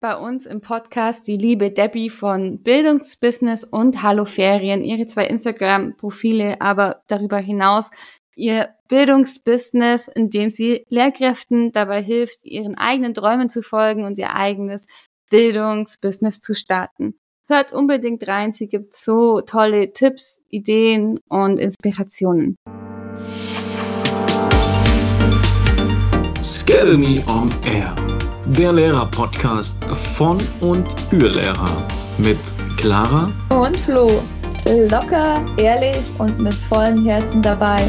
bei uns im Podcast die liebe Debbie von Bildungsbusiness und Hallo Ferien, ihre zwei Instagram-Profile, aber darüber hinaus ihr Bildungsbusiness, in dem sie Lehrkräften dabei hilft, ihren eigenen Träumen zu folgen und ihr eigenes Bildungsbusiness zu starten. Hört unbedingt rein, sie gibt so tolle Tipps, Ideen und Inspirationen. Scalemy on Air der Lehrer-Podcast von und für Lehrer mit Clara und Flo. Locker, ehrlich und mit vollem Herzen dabei.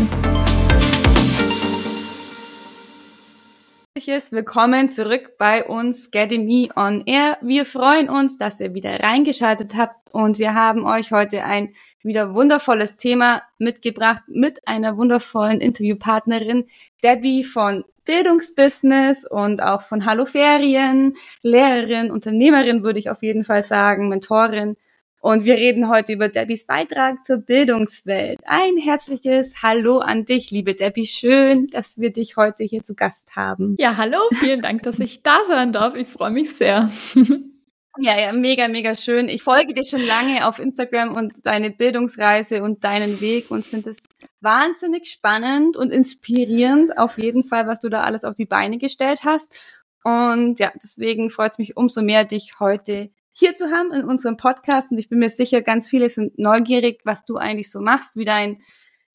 Willkommen zurück bei uns Academy on Air. Wir freuen uns, dass ihr wieder reingeschaltet habt und wir haben euch heute ein wieder wundervolles Thema mitgebracht mit einer wundervollen Interviewpartnerin, Debbie von Bildungsbusiness und auch von Hallo Ferien, Lehrerin, Unternehmerin würde ich auf jeden Fall sagen, Mentorin. Und wir reden heute über Debbies Beitrag zur Bildungswelt. Ein herzliches Hallo an dich, liebe Debbie. Schön, dass wir dich heute hier zu Gast haben. Ja, hallo. Vielen Dank, dass ich da sein darf. Ich freue mich sehr. Ja, ja, mega, mega schön. Ich folge dir schon lange auf Instagram und deine Bildungsreise und deinen Weg und finde es wahnsinnig spannend und inspirierend auf jeden Fall, was du da alles auf die Beine gestellt hast. Und ja, deswegen freut es mich umso mehr, dich heute hier zu haben in unserem Podcast. Und ich bin mir sicher, ganz viele sind neugierig, was du eigentlich so machst, wie dein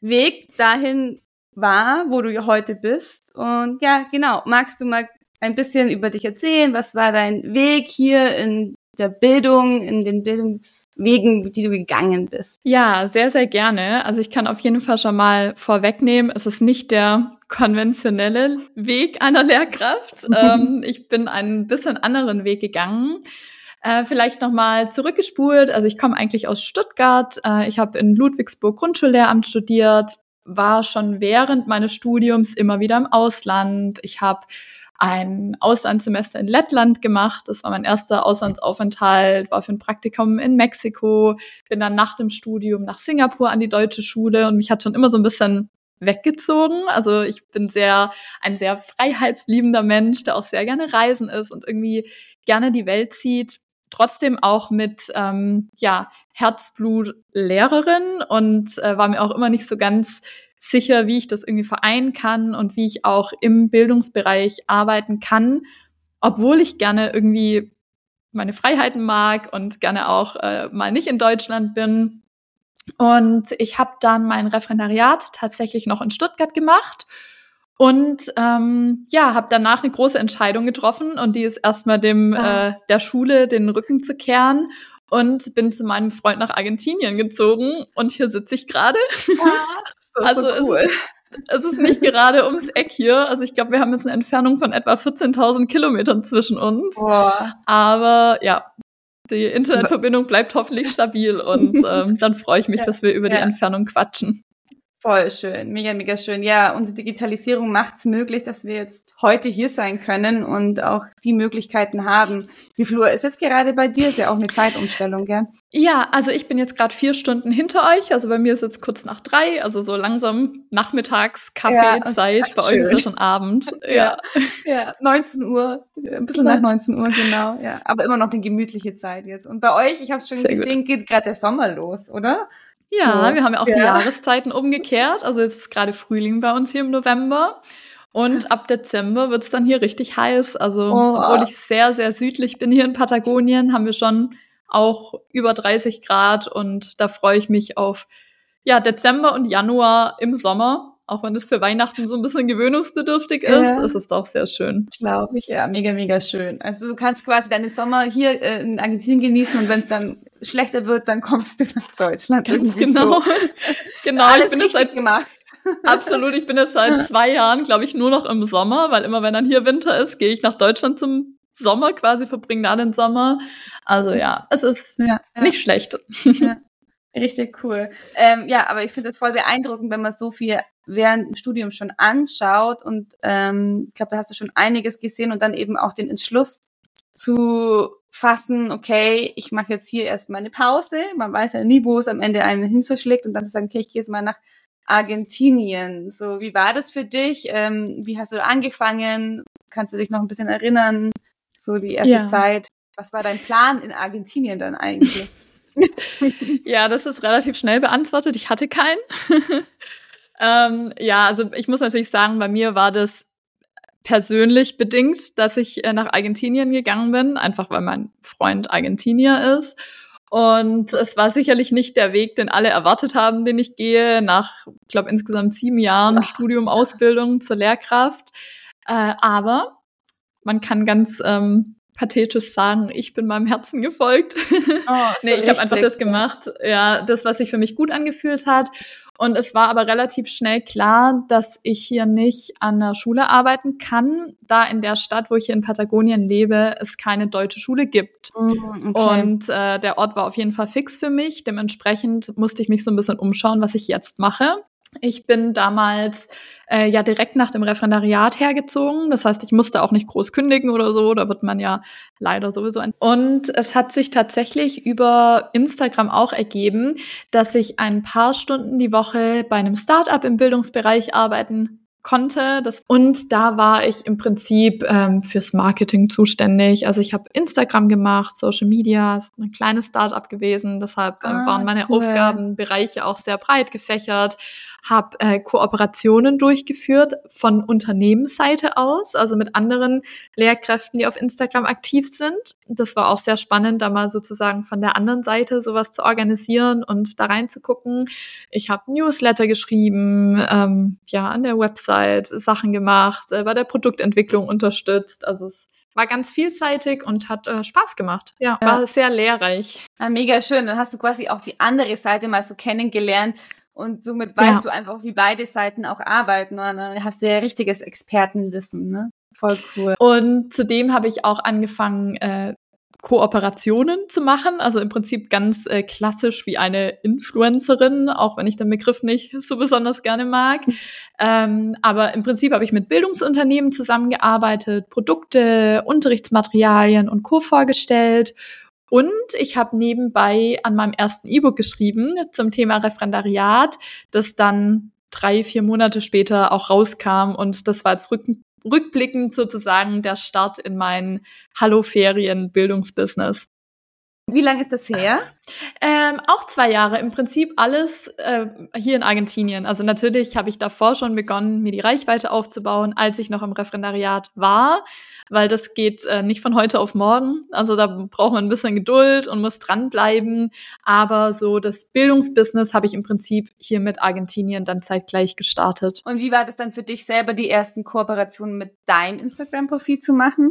Weg dahin war, wo du heute bist. Und ja, genau, magst du mal ein bisschen über dich erzählen? Was war dein Weg hier in der Bildung, in den Bildungswegen, die du gegangen bist? Ja, sehr, sehr gerne. Also ich kann auf jeden Fall schon mal vorwegnehmen, es ist nicht der konventionelle Weg einer Lehrkraft. ähm, ich bin einen bisschen anderen Weg gegangen. Äh, vielleicht nochmal zurückgespult. Also ich komme eigentlich aus Stuttgart. Äh, ich habe in Ludwigsburg Grundschullehramt studiert, war schon während meines Studiums immer wieder im Ausland. Ich habe ein Auslandssemester in Lettland gemacht. Das war mein erster Auslandsaufenthalt, war für ein Praktikum in Mexiko, bin dann nach dem Studium nach Singapur an die deutsche Schule und mich hat schon immer so ein bisschen weggezogen. Also ich bin sehr, ein sehr freiheitsliebender Mensch, der auch sehr gerne reisen ist und irgendwie gerne die Welt sieht. Trotzdem auch mit ähm, ja Herzblut Lehrerin und äh, war mir auch immer nicht so ganz sicher, wie ich das irgendwie vereinen kann und wie ich auch im Bildungsbereich arbeiten kann, obwohl ich gerne irgendwie meine Freiheiten mag und gerne auch äh, mal nicht in Deutschland bin. Und ich habe dann mein Referendariat tatsächlich noch in Stuttgart gemacht und ähm, ja, habe danach eine große Entscheidung getroffen und die ist erstmal dem ah. äh, der Schule den Rücken zu kehren und bin zu meinem Freund nach Argentinien gezogen und hier sitze ich gerade. Ah, also so cool. es, es ist nicht gerade ums Eck hier. Also ich glaube, wir haben jetzt eine Entfernung von etwa 14.000 Kilometern zwischen uns. Boah. Aber ja, die Internetverbindung bleibt hoffentlich stabil und ähm, dann freue ich mich, dass wir über ja. die Entfernung quatschen. Voll schön, mega, mega schön. Ja, unsere Digitalisierung macht es möglich, dass wir jetzt heute hier sein können und auch die Möglichkeiten haben. Wie Flur ist jetzt gerade bei dir? Ist ja auch eine Zeitumstellung, gell? Ja, also ich bin jetzt gerade vier Stunden hinter euch. Also bei mir ist jetzt kurz nach drei, also so langsam nachmittags Kaffeezeit. Ja, bei euch ist ja schon Abend. Ja. ja, 19 Uhr, ein bisschen nach 19 Uhr, genau. Ja, aber immer noch eine gemütliche Zeit jetzt. Und bei euch, ich habe es schon Sehr gesehen, gut. geht gerade der Sommer los, oder? Ja, so. wir haben ja auch ja. die Jahreszeiten umgekehrt. Also jetzt ist gerade Frühling bei uns hier im November. Und ab Dezember wird's dann hier richtig heiß. Also, oh. obwohl ich sehr, sehr südlich bin hier in Patagonien, haben wir schon auch über 30 Grad und da freue ich mich auf ja, Dezember und Januar im Sommer. Auch wenn es für Weihnachten so ein bisschen gewöhnungsbedürftig ist, ja. ist es doch sehr schön. Glaube ich, ja, mega, mega schön. Also du kannst quasi deinen Sommer hier äh, in Argentinien genießen und wenn es dann schlechter wird, dann kommst du nach Deutschland. Ganz genau. So. genau, Alles ich bin richtig gemacht. Absolut, ich bin jetzt seit zwei Jahren, glaube ich, nur noch im Sommer, weil immer wenn dann hier Winter ist, gehe ich nach Deutschland zum Sommer quasi, verbringe da den Sommer. Also ja, es ist ja, ja. nicht schlecht. Ja. Richtig cool. Ähm, ja, aber ich finde es voll beeindruckend, wenn man so viel während dem Studium schon anschaut und ähm, ich glaube, da hast du schon einiges gesehen und dann eben auch den Entschluss zu fassen, okay, ich mache jetzt hier erstmal eine Pause. Man weiß ja nie, wo es am Ende einen hin verschlägt und dann zu sagen, okay, ich gehe jetzt mal nach Argentinien. So, wie war das für dich? Ähm, wie hast du angefangen? Kannst du dich noch ein bisschen erinnern? So die erste ja. Zeit? Was war dein Plan in Argentinien dann eigentlich? ja, das ist relativ schnell beantwortet. Ich hatte keinen. ähm, ja, also ich muss natürlich sagen, bei mir war das persönlich bedingt, dass ich äh, nach Argentinien gegangen bin, einfach weil mein Freund Argentinier ist. Und es war sicherlich nicht der Weg, den alle erwartet haben, den ich gehe, nach, ich glaube, insgesamt sieben Jahren Ach. Studium, Ausbildung zur Lehrkraft. Äh, aber man kann ganz ähm, pathetisch sagen, ich bin meinem Herzen gefolgt. Oh, nee, ich habe einfach das gemacht, ja, das, was sich für mich gut angefühlt hat. Und es war aber relativ schnell klar, dass ich hier nicht an der Schule arbeiten kann, da in der Stadt, wo ich hier in Patagonien lebe, es keine deutsche Schule gibt. Mm, okay. Und äh, der Ort war auf jeden Fall fix für mich. Dementsprechend musste ich mich so ein bisschen umschauen, was ich jetzt mache. Ich bin damals äh, ja direkt nach dem Referendariat hergezogen. Das heißt, ich musste auch nicht groß kündigen oder so. Da wird man ja leider sowieso. Ein und es hat sich tatsächlich über Instagram auch ergeben, dass ich ein paar Stunden die Woche bei einem Startup im Bildungsbereich arbeiten konnte. Das, und da war ich im Prinzip ähm, fürs Marketing zuständig. Also ich habe Instagram gemacht, Social Media, ist ein kleines Startup gewesen. Deshalb ähm, ah, waren meine cool. Aufgabenbereiche auch sehr breit gefächert habe äh, Kooperationen durchgeführt von Unternehmensseite aus, also mit anderen Lehrkräften, die auf Instagram aktiv sind. Das war auch sehr spannend, da mal sozusagen von der anderen Seite sowas zu organisieren und da reinzugucken. Ich habe Newsletter geschrieben, ähm, ja, an der Website Sachen gemacht, äh, bei der Produktentwicklung unterstützt. Also es war ganz vielseitig und hat äh, Spaß gemacht. Ja, ja, war sehr lehrreich. Ja, mega schön. Dann hast du quasi auch die andere Seite mal so kennengelernt, und somit weißt ja. du einfach, wie beide Seiten auch arbeiten. Und dann hast du ja richtiges Expertenwissen, ne? Voll cool. Und zudem habe ich auch angefangen, äh, Kooperationen zu machen, also im Prinzip ganz äh, klassisch wie eine Influencerin, auch wenn ich den Begriff nicht so besonders gerne mag. ähm, aber im Prinzip habe ich mit Bildungsunternehmen zusammengearbeitet, Produkte, Unterrichtsmaterialien und Co. vorgestellt und ich habe nebenbei an meinem ersten E-Book geschrieben zum Thema Referendariat, das dann drei, vier Monate später auch rauskam. Und das war jetzt rück rückblickend sozusagen der Start in mein Hallo-Ferien-Bildungsbusiness. Wie lange ist das her? Ähm, auch zwei Jahre. Im Prinzip alles äh, hier in Argentinien. Also natürlich habe ich davor schon begonnen, mir die Reichweite aufzubauen, als ich noch im Referendariat war, weil das geht äh, nicht von heute auf morgen. Also da braucht man ein bisschen Geduld und muss dranbleiben. Aber so das Bildungsbusiness habe ich im Prinzip hier mit Argentinien dann zeitgleich gestartet. Und wie war das dann für dich selber, die ersten Kooperationen mit deinem Instagram-Profil zu machen?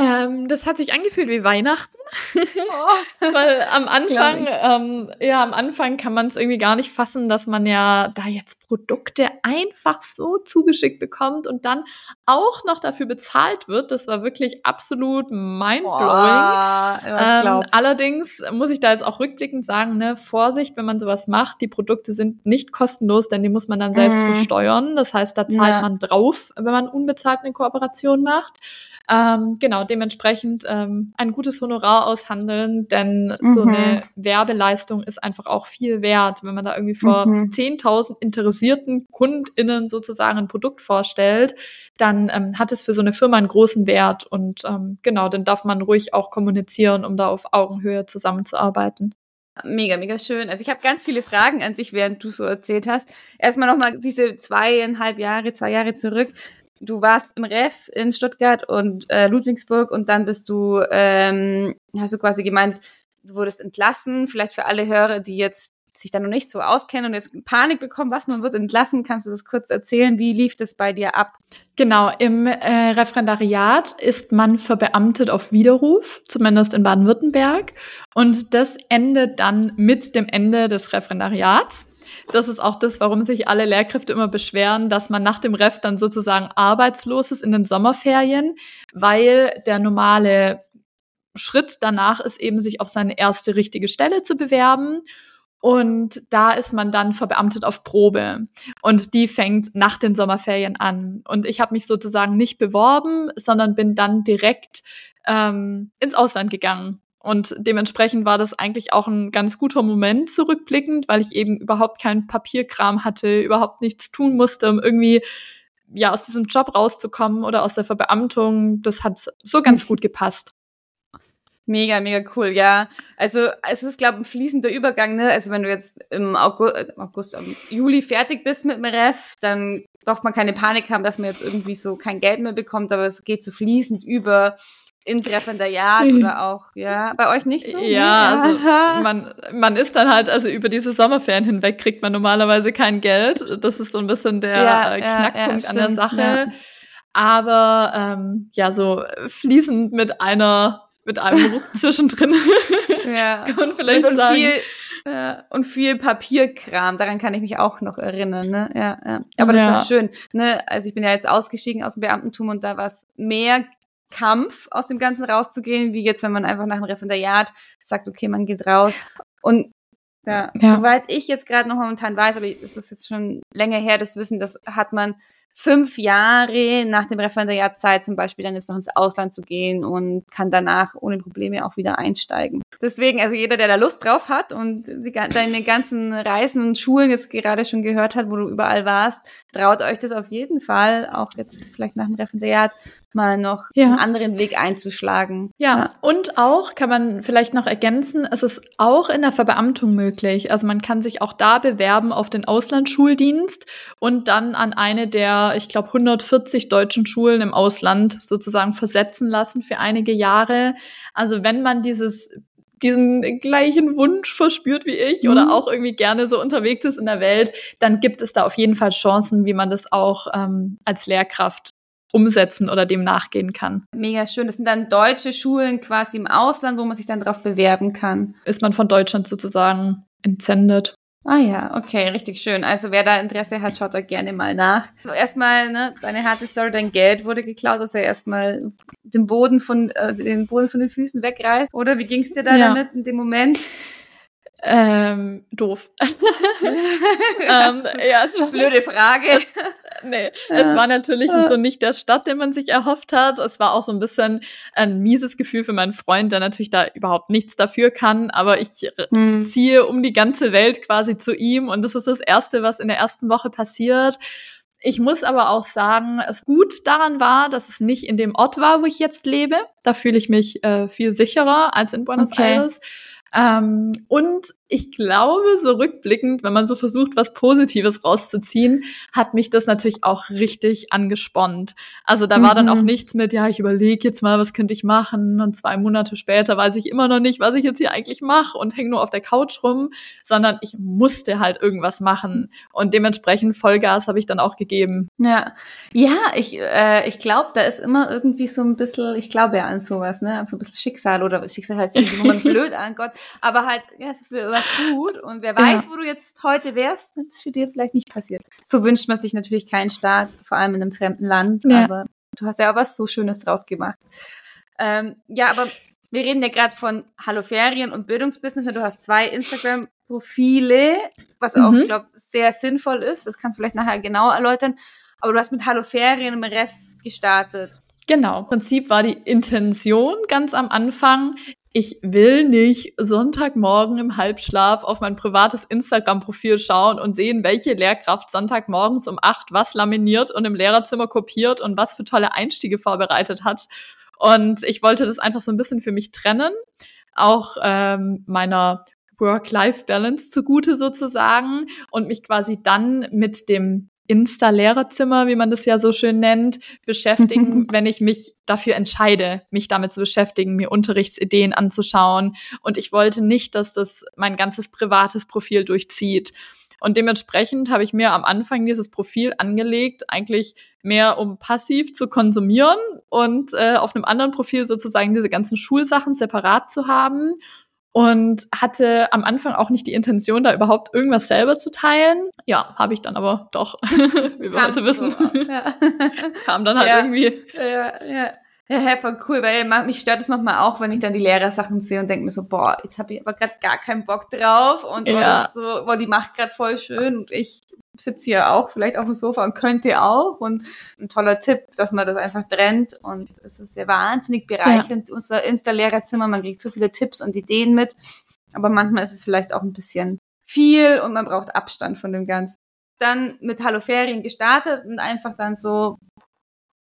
Ähm, das hat sich angefühlt wie Weihnachten. Oh. Weil am Anfang, ähm, ja, am Anfang kann man es irgendwie gar nicht fassen, dass man ja da jetzt Produkte einfach so zugeschickt bekommt und dann auch noch dafür bezahlt wird. Das war wirklich absolut mindblowing. ähm, allerdings muss ich da jetzt auch rückblickend sagen, ne, Vorsicht, wenn man sowas macht, die Produkte sind nicht kostenlos, denn die muss man dann selbst mhm. versteuern. Das heißt, da zahlt ja. man drauf, wenn man unbezahlt eine Kooperation macht. Ähm, genau, dementsprechend ähm, ein gutes Honorar aushandeln, denn mhm. so eine Werbeleistung ist einfach auch viel wert, wenn man da irgendwie vor mhm. 10.000 interessierten KundInnen sozusagen ein Produkt vorstellt, dann ähm, hat es für so eine Firma einen großen Wert und ähm, genau, dann darf man ruhig auch kommunizieren, um da auf Augenhöhe zusammenzuarbeiten. Mega, mega schön. Also ich habe ganz viele Fragen an sich, während du so erzählt hast. Erstmal nochmal diese zweieinhalb Jahre, zwei Jahre zurück du warst im Ref in Stuttgart und äh, Ludwigsburg und dann bist du, ähm, hast du quasi gemeint, du wurdest entlassen. Vielleicht für alle Hörer, die jetzt sich da noch nicht so auskennen und jetzt Panik bekommen, was man wird entlassen, kannst du das kurz erzählen? Wie lief das bei dir ab? Genau, im äh, Referendariat ist man verbeamtet auf Widerruf, zumindest in Baden-Württemberg. Und das endet dann mit dem Ende des Referendariats. Das ist auch das, warum sich alle Lehrkräfte immer beschweren, dass man nach dem Ref dann sozusagen arbeitslos ist in den Sommerferien, weil der normale Schritt danach ist eben, sich auf seine erste richtige Stelle zu bewerben. Und da ist man dann verbeamtet auf Probe. Und die fängt nach den Sommerferien an. Und ich habe mich sozusagen nicht beworben, sondern bin dann direkt ähm, ins Ausland gegangen und dementsprechend war das eigentlich auch ein ganz guter Moment zurückblickend, weil ich eben überhaupt keinen Papierkram hatte, überhaupt nichts tun musste, um irgendwie ja aus diesem Job rauszukommen oder aus der Verbeamtung. Das hat so ganz gut gepasst. Mega, mega cool, ja. Also es ist, glaube ich, ein fließender Übergang, ne? Also wenn du jetzt im August, äh, August, im Juli fertig bist mit dem Ref, dann braucht man keine Panik haben, dass man jetzt irgendwie so kein Geld mehr bekommt, aber es geht so fließend über ins Referendariat hm. oder auch, ja, bei euch nicht so? Ja, also man, man ist dann halt, also über diese Sommerferien hinweg kriegt man normalerweise kein Geld. Das ist so ein bisschen der ja, äh, Knackpunkt ja, an der Sache. Aber ähm, ja, so fließend mit einer, mit einem Ruck zwischendrin. ja. Kann man vielleicht und, sagen. Viel, ja, und viel Papierkram, daran kann ich mich auch noch erinnern, ne? Ja, ja. Aber das ja. ist doch schön, ne? Also ich bin ja jetzt ausgestiegen aus dem Beamtentum und da war es mehr Kampf, aus dem Ganzen rauszugehen, wie jetzt, wenn man einfach nach dem Referendariat sagt, okay, man geht raus. Und ja, ja. soweit ich jetzt gerade noch momentan weiß, aber es ist jetzt schon länger her, das Wissen, das hat man fünf Jahre nach dem Referendariat Zeit, zum Beispiel dann jetzt noch ins Ausland zu gehen und kann danach ohne Probleme auch wieder einsteigen. Deswegen, also jeder, der da Lust drauf hat und die, deine ganzen Reisen und Schulen jetzt gerade schon gehört hat, wo du überall warst, traut euch das auf jeden Fall, auch jetzt vielleicht nach dem Referendariat, mal noch ja. einen anderen Weg einzuschlagen. Ja. ja, und auch kann man vielleicht noch ergänzen, es ist auch in der Verbeamtung möglich. Also man kann sich auch da bewerben auf den Auslandsschuldienst und dann an eine der, ich glaube, 140 deutschen Schulen im Ausland sozusagen versetzen lassen für einige Jahre. Also wenn man dieses diesen gleichen Wunsch verspürt wie ich mhm. oder auch irgendwie gerne so unterwegs ist in der Welt, dann gibt es da auf jeden Fall Chancen, wie man das auch ähm, als Lehrkraft umsetzen oder dem nachgehen kann. Mega schön. Das sind dann deutsche Schulen quasi im Ausland, wo man sich dann darauf bewerben kann. Ist man von Deutschland sozusagen entsendet. Ah ja, okay, richtig schön. Also wer da Interesse hat, schaut da gerne mal nach. Erstmal, ne, deine harte Story, dein Geld wurde geklaut, dass er erstmal den Boden von äh, den Boden von den Füßen wegreißt. Oder wie ging es dir da ja. damit in dem Moment? Ähm, doof. ähm, ja, es war blöde Frage. Es, nee, ja. es war natürlich so nicht der Stadt, den man sich erhofft hat. Es war auch so ein bisschen ein mieses Gefühl für meinen Freund, der natürlich da überhaupt nichts dafür kann. Aber ich hm. ziehe um die ganze Welt quasi zu ihm und das ist das Erste, was in der ersten Woche passiert. Ich muss aber auch sagen, es gut daran war, dass es nicht in dem Ort war, wo ich jetzt lebe. Da fühle ich mich äh, viel sicherer als in Buenos okay. Aires. Ähm, und ich glaube, so rückblickend, wenn man so versucht, was Positives rauszuziehen, hat mich das natürlich auch richtig angespornt. Also da war dann auch mhm. nichts mit, ja, ich überlege jetzt mal, was könnte ich machen und zwei Monate später weiß ich immer noch nicht, was ich jetzt hier eigentlich mache und hänge nur auf der Couch rum, sondern ich musste halt irgendwas machen und dementsprechend Vollgas habe ich dann auch gegeben. Ja, ja, ich, äh, ich glaube, da ist immer irgendwie so ein bisschen, ich glaube ja an sowas, ne, an so ein bisschen Schicksal oder Schicksal heißt nicht immer blöd an Gott, aber halt, ja, es ist für was gut und wer weiß, ja. wo du jetzt heute wärst, wenn es für dir vielleicht nicht passiert. So wünscht man sich natürlich keinen Staat, vor allem in einem fremden Land, ja. aber du hast ja auch was so Schönes draus gemacht. Ähm, ja, aber wir reden ja gerade von Hallo Ferien und Bildungsbusiness. Du hast zwei Instagram-Profile, was auch, mhm. glaube sehr sinnvoll ist. Das kannst du vielleicht nachher genau erläutern. Aber du hast mit Hallo Ferien im Ref gestartet. Genau. Im Prinzip war die Intention ganz am Anfang, ich will nicht Sonntagmorgen im Halbschlaf auf mein privates Instagram-Profil schauen und sehen, welche Lehrkraft Sonntagmorgens um acht was laminiert und im Lehrerzimmer kopiert und was für tolle Einstiege vorbereitet hat. Und ich wollte das einfach so ein bisschen für mich trennen, auch ähm, meiner Work-Life-Balance zugute sozusagen und mich quasi dann mit dem Insta-Lehrerzimmer, wie man das ja so schön nennt, beschäftigen, wenn ich mich dafür entscheide, mich damit zu beschäftigen, mir Unterrichtsideen anzuschauen. Und ich wollte nicht, dass das mein ganzes privates Profil durchzieht. Und dementsprechend habe ich mir am Anfang dieses Profil angelegt, eigentlich mehr um passiv zu konsumieren und äh, auf einem anderen Profil sozusagen diese ganzen Schulsachen separat zu haben und hatte am Anfang auch nicht die Intention, da überhaupt irgendwas selber zu teilen. Ja, habe ich dann aber doch, wie wir heute wissen. Ja. Kam dann halt ja. irgendwie. Ja, ja. Ja, voll cool, weil mich stört es manchmal auch, wenn ich dann die Lehrersachen sehe und denke mir so, boah, jetzt habe ich aber gerade gar keinen Bock drauf und ja. so, boah, die macht gerade voll schön und ich sitze hier auch vielleicht auf dem Sofa und könnte auch und ein toller Tipp, dass man das einfach trennt und es ist ja wahnsinnig bereichernd, ja. unser Insta-Lehrerzimmer, man kriegt so viele Tipps und Ideen mit, aber manchmal ist es vielleicht auch ein bisschen viel und man braucht Abstand von dem Ganzen. Dann mit Hallo Ferien gestartet und einfach dann so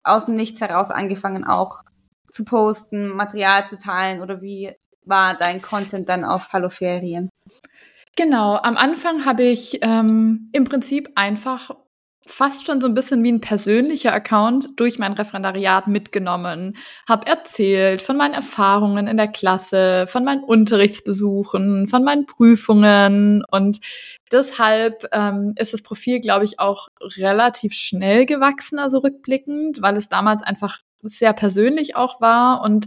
aus dem Nichts heraus angefangen auch zu posten, Material zu teilen oder wie war dein Content dann auf Hallo Ferien? Genau, am Anfang habe ich ähm, im Prinzip einfach fast schon so ein bisschen wie ein persönlicher Account durch mein Referendariat mitgenommen, habe erzählt von meinen Erfahrungen in der Klasse, von meinen Unterrichtsbesuchen, von meinen Prüfungen. Und deshalb ähm, ist das Profil, glaube ich, auch relativ schnell gewachsen, also rückblickend, weil es damals einfach sehr persönlich auch war. Und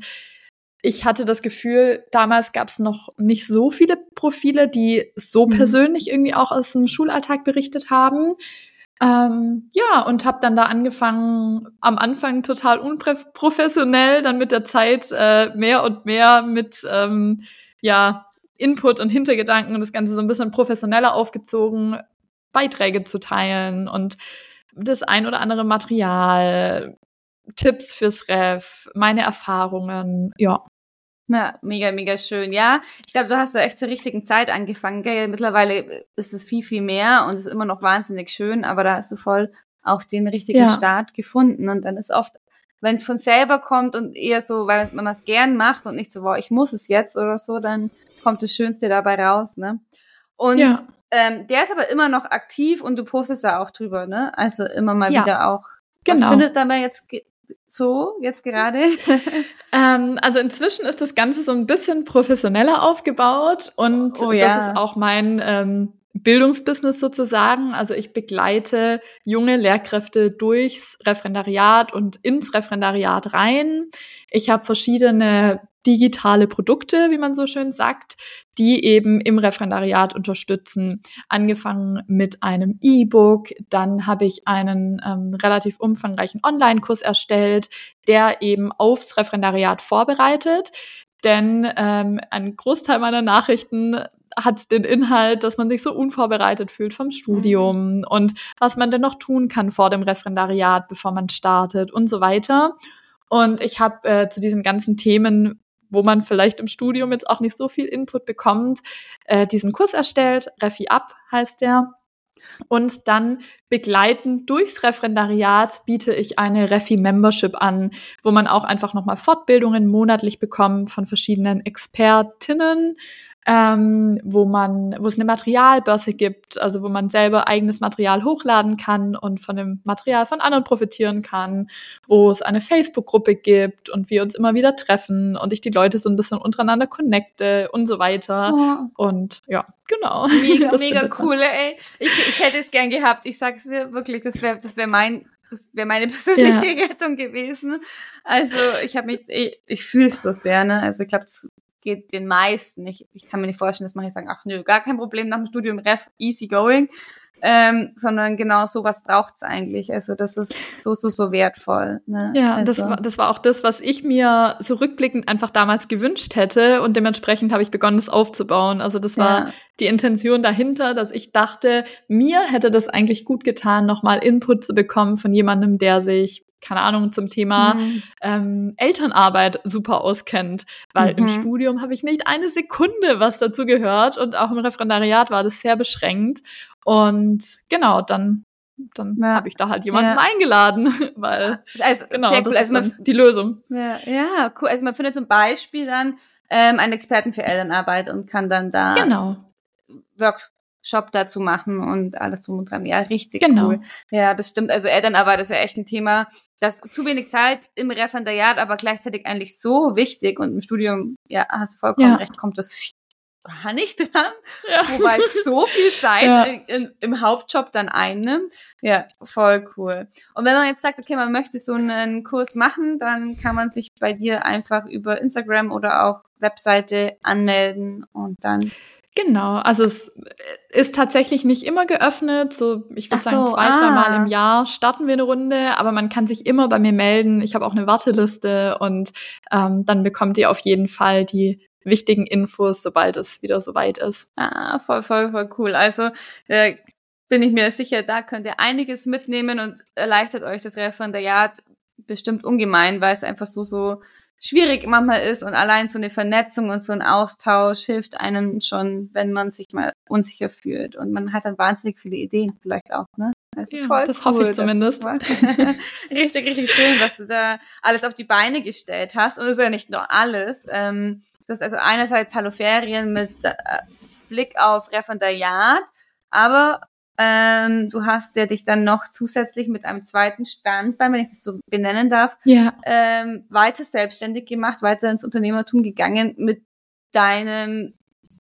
ich hatte das Gefühl, damals gab es noch nicht so viele Profile, die so mhm. persönlich irgendwie auch aus dem Schulalltag berichtet haben. Ähm, ja, und habe dann da angefangen, am Anfang total unprofessionell, dann mit der Zeit äh, mehr und mehr mit ähm, ja, Input und Hintergedanken und das Ganze so ein bisschen professioneller aufgezogen, Beiträge zu teilen und das ein oder andere Material, Tipps fürs Ref, meine Erfahrungen, ja. Ja, mega, mega schön. Ja, ich glaube, du hast da echt zur richtigen Zeit angefangen. Gell? Mittlerweile ist es viel, viel mehr und es ist immer noch wahnsinnig schön, aber da hast du voll auch den richtigen ja. Start gefunden. Und dann ist oft, wenn es von selber kommt und eher so, weil man es gern macht und nicht so, wow, ich muss es jetzt oder so, dann kommt das Schönste dabei raus, ne? Und ja. ähm, der ist aber immer noch aktiv und du postest da auch drüber, ne? Also immer mal ja. wieder auch. Genau. Was findet dabei jetzt so jetzt gerade? ähm, also inzwischen ist das Ganze so ein bisschen professioneller aufgebaut und oh, ja. das ist auch mein ähm, Bildungsbusiness sozusagen. Also ich begleite junge Lehrkräfte durchs Referendariat und ins Referendariat rein. Ich habe verschiedene digitale Produkte, wie man so schön sagt, die eben im Referendariat unterstützen. Angefangen mit einem E-Book, dann habe ich einen ähm, relativ umfangreichen Online-Kurs erstellt, der eben aufs Referendariat vorbereitet. Denn ähm, ein Großteil meiner Nachrichten hat den Inhalt, dass man sich so unvorbereitet fühlt vom Studium mhm. und was man denn noch tun kann vor dem Referendariat, bevor man startet und so weiter. Und ich habe äh, zu diesen ganzen Themen wo man vielleicht im Studium jetzt auch nicht so viel Input bekommt, äh, diesen Kurs erstellt. Refi Up heißt der. Und dann begleitend durchs Referendariat biete ich eine Refi-Membership an, wo man auch einfach nochmal Fortbildungen monatlich bekommt von verschiedenen Expertinnen ähm, wo man, wo es eine Materialbörse gibt, also wo man selber eigenes Material hochladen kann und von dem Material von anderen profitieren kann, wo es eine Facebook-Gruppe gibt und wir uns immer wieder treffen und ich die Leute so ein bisschen untereinander connecte und so weiter. Oh. Und ja, genau. Mega, mega cool, ey. Ich, ich hätte es gern gehabt. Ich sag's dir wirklich, das wäre das wär mein das wäre meine persönliche ja. Rettung gewesen. Also ich habe mich, ich, ich fühle es so sehr, ne? Also ich glaube, das geht den meisten. Ich, ich kann mir nicht vorstellen, dass manche sagen, ach nö, gar kein Problem nach dem Studium, Ref, easy going. Ähm, sondern genau sowas braucht's eigentlich. Also das ist so, so, so wertvoll. Ne? Ja, also. das, war, das war auch das, was ich mir so rückblickend einfach damals gewünscht hätte und dementsprechend habe ich begonnen, das aufzubauen. Also das war ja. die Intention dahinter, dass ich dachte, mir hätte das eigentlich gut getan, nochmal Input zu bekommen von jemandem, der sich keine Ahnung, zum Thema mhm. ähm, Elternarbeit super auskennt. Weil mhm. im Studium habe ich nicht eine Sekunde was dazu gehört und auch im Referendariat war das sehr beschränkt. Und genau, dann dann ja. habe ich da halt jemanden ja. eingeladen, weil also, genau, das cool. also ist die Lösung. Ja, ja, cool. Also man findet zum Beispiel dann ähm, einen Experten für Elternarbeit und kann dann da genau. Work Shop dazu machen und alles drum und dran. Ja, richtig genau. cool. Ja, das stimmt. Also Elternarbeit ist ja echt ein Thema, das zu wenig Zeit im Referendariat, aber gleichzeitig eigentlich so wichtig und im Studium, ja, hast du vollkommen ja. recht, kommt das viel gar nicht dran, ja. wobei so viel Zeit ja. in, im Hauptjob dann einnimmt. Ja, voll cool. Und wenn man jetzt sagt, okay, man möchte so einen Kurs machen, dann kann man sich bei dir einfach über Instagram oder auch Webseite anmelden und dann Genau, also es ist tatsächlich nicht immer geöffnet. So, ich würde so, sagen, zwei, ah. dreimal im Jahr starten wir eine Runde, aber man kann sich immer bei mir melden. Ich habe auch eine Warteliste und ähm, dann bekommt ihr auf jeden Fall die wichtigen Infos, sobald es wieder soweit ist. Ah, voll, voll, voll cool. Also äh, bin ich mir sicher, da könnt ihr einiges mitnehmen und erleichtert euch das Referendariat bestimmt ungemein, weil es einfach so, so schwierig manchmal ist und allein so eine Vernetzung und so ein Austausch hilft einem schon, wenn man sich mal unsicher fühlt. Und man hat dann wahnsinnig viele Ideen vielleicht auch, ne? Also ja, voll das cool, hoffe ich zumindest. richtig, richtig schön, was du da alles auf die Beine gestellt hast. Und es ist ja nicht nur alles. Ähm, du hast also einerseits Halloferien mit äh, Blick auf Referendariat, aber ähm, du hast ja dich dann noch zusätzlich mit einem zweiten Standbein, wenn ich das so benennen darf, ja. ähm, weiter selbstständig gemacht, weiter ins Unternehmertum gegangen mit deinem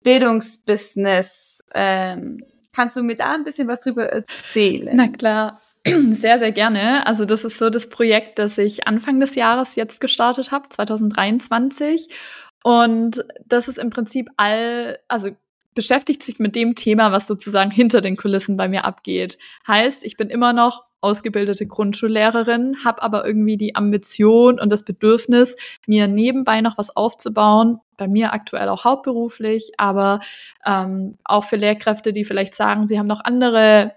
Bildungsbusiness. Ähm, kannst du mir da ein bisschen was drüber erzählen? Na klar. Sehr, sehr gerne. Also das ist so das Projekt, das ich Anfang des Jahres jetzt gestartet habe, 2023. Und das ist im Prinzip all, also beschäftigt sich mit dem Thema, was sozusagen hinter den Kulissen bei mir abgeht. Heißt, ich bin immer noch ausgebildete Grundschullehrerin, habe aber irgendwie die Ambition und das Bedürfnis, mir nebenbei noch was aufzubauen. Bei mir aktuell auch hauptberuflich, aber ähm, auch für Lehrkräfte, die vielleicht sagen, sie haben noch andere